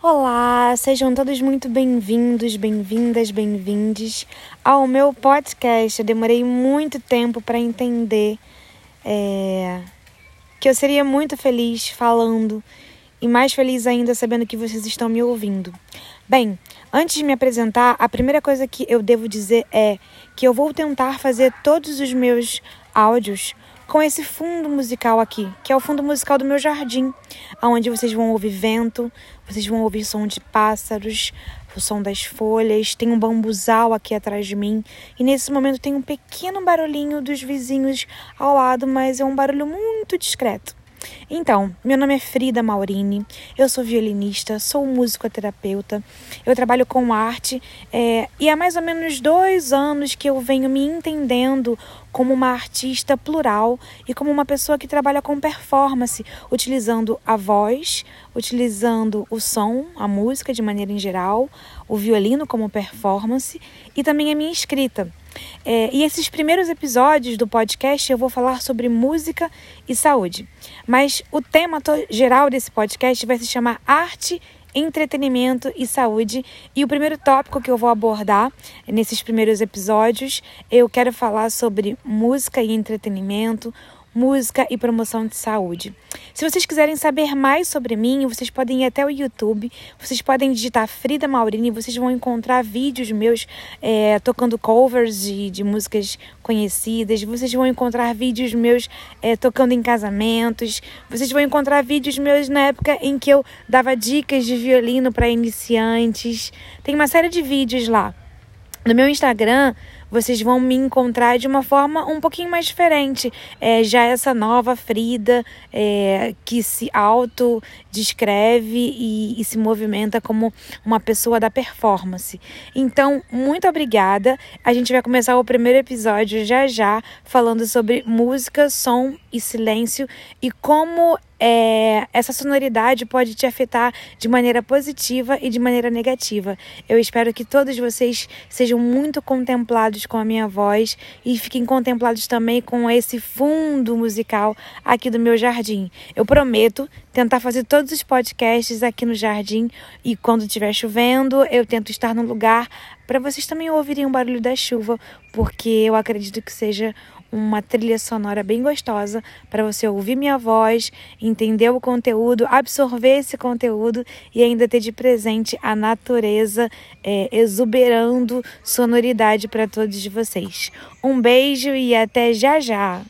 Olá, sejam todos muito bem-vindos, bem-vindas, bem-vindes ao meu podcast. Eu demorei muito tempo para entender é, que eu seria muito feliz falando e mais feliz ainda sabendo que vocês estão me ouvindo. Bem, antes de me apresentar, a primeira coisa que eu devo dizer é que eu vou tentar fazer todos os meus áudios com esse fundo musical aqui, que é o fundo musical do meu jardim, onde vocês vão ouvir vento, vocês vão ouvir som de pássaros, o som das folhas, tem um bambuzal aqui atrás de mim, e nesse momento tem um pequeno barulhinho dos vizinhos ao lado, mas é um barulho muito discreto. Então, meu nome é Frida Maurini, eu sou violinista, sou musicoterapeuta, eu trabalho com arte é, e há mais ou menos dois anos que eu venho me entendendo como uma artista plural e como uma pessoa que trabalha com performance, utilizando a voz, utilizando o som, a música de maneira em geral, o violino como performance e também a minha escrita. É, e esses primeiros episódios do podcast eu vou falar sobre música e saúde. Mas o tema geral desse podcast vai se chamar Arte entretenimento e saúde. E o primeiro tópico que eu vou abordar nesses primeiros episódios, eu quero falar sobre música e entretenimento, música e promoção de saúde. Se vocês quiserem saber mais sobre mim, vocês podem ir até o YouTube, vocês podem digitar Frida Maurini, vocês vão encontrar vídeos meus é, tocando covers de, de músicas conhecidas, vocês vão encontrar vídeos meus é, tocando em casamentos, vocês vão encontrar vídeos meus na época em que eu dava dicas de violino para iniciantes. Tem uma série de vídeos lá. No meu Instagram, vocês vão me encontrar de uma forma um pouquinho mais diferente. É, já essa nova Frida é, que se auto-descreve e, e se movimenta como uma pessoa da performance. Então, muito obrigada. A gente vai começar o primeiro episódio já já, falando sobre música, som e silêncio e como é, essa sonoridade pode te afetar de maneira positiva e de maneira negativa. Eu espero que todos vocês sejam muito contemplados com a minha voz e fiquem contemplados também com esse fundo musical aqui do meu jardim. Eu prometo tentar fazer todos os podcasts aqui no jardim e quando estiver chovendo, eu tento estar no lugar para vocês também ouvirem o barulho da chuva, porque eu acredito que seja uma trilha sonora bem gostosa para você ouvir minha voz, entender o conteúdo, absorver esse conteúdo e ainda ter de presente a natureza é, exuberando sonoridade para todos vocês. Um beijo e até já já!